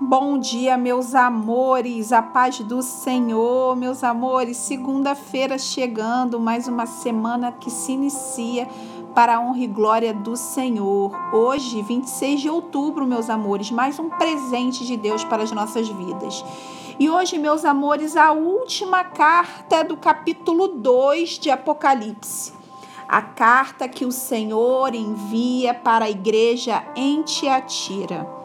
Bom dia, meus amores, a paz do Senhor, meus amores. Segunda-feira chegando, mais uma semana que se inicia para a honra e glória do Senhor. Hoje, 26 de outubro, meus amores, mais um presente de Deus para as nossas vidas. E hoje, meus amores, a última carta do capítulo 2 de Apocalipse. A carta que o Senhor envia para a igreja em Tiatira.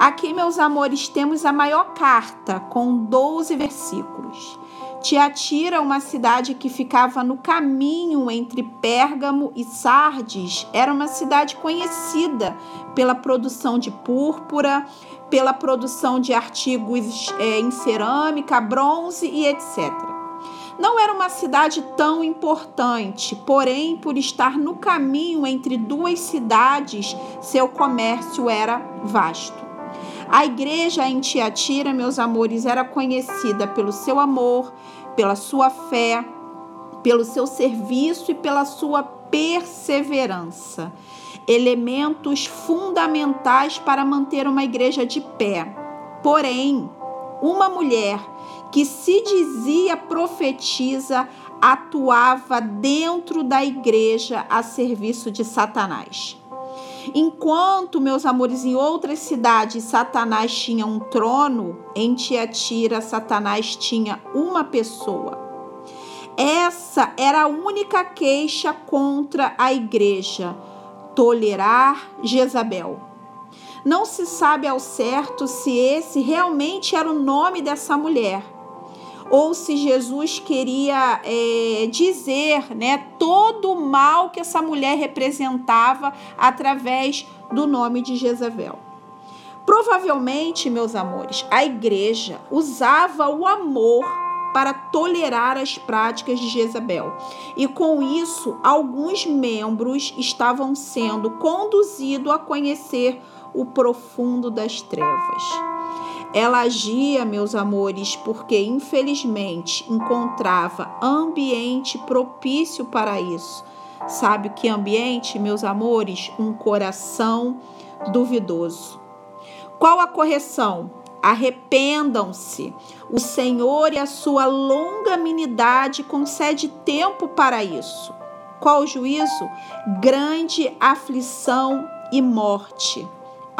Aqui, meus amores, temos a maior carta, com 12 versículos. Tiatira, uma cidade que ficava no caminho entre Pérgamo e Sardes, era uma cidade conhecida pela produção de púrpura, pela produção de artigos é, em cerâmica, bronze e etc. Não era uma cidade tão importante, porém, por estar no caminho entre duas cidades, seu comércio era vasto. A igreja em Tiatira, meus amores, era conhecida pelo seu amor, pela sua fé, pelo seu serviço e pela sua perseverança. Elementos fundamentais para manter uma igreja de pé. Porém, uma mulher que se dizia profetisa atuava dentro da igreja a serviço de Satanás. Enquanto, meus amores, em outras cidades Satanás tinha um trono, em Tiatira Satanás tinha uma pessoa. Essa era a única queixa contra a igreja: tolerar Jezabel. Não se sabe ao certo se esse realmente era o nome dessa mulher ou se Jesus queria é, dizer né, todo o mal que essa mulher representava através do nome de Jezabel. Provavelmente, meus amores, a igreja usava o amor para tolerar as práticas de Jezabel. E com isso, alguns membros estavam sendo conduzidos a conhecer o profundo das trevas. Ela agia, meus amores, porque infelizmente encontrava ambiente propício para isso. Sabe que ambiente, meus amores? Um coração duvidoso. Qual a correção? Arrependam-se. O Senhor e a sua longanimidade concede tempo para isso. Qual o juízo? Grande aflição e morte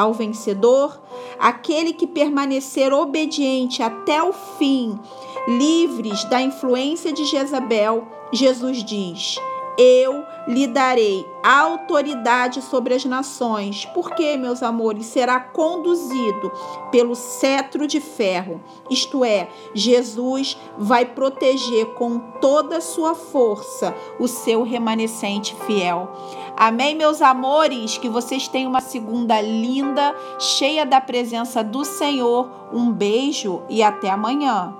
ao vencedor, aquele que permanecer obediente até o fim, livres da influência de Jezabel, Jesus diz: Eu lhe darei autoridade sobre as nações, porque, meus amores, será conduzido pelo cetro de ferro. Isto é, Jesus vai proteger com toda a sua força o seu remanescente fiel. Amém, meus amores? Que vocês tenham uma segunda linda, cheia da presença do Senhor. Um beijo e até amanhã.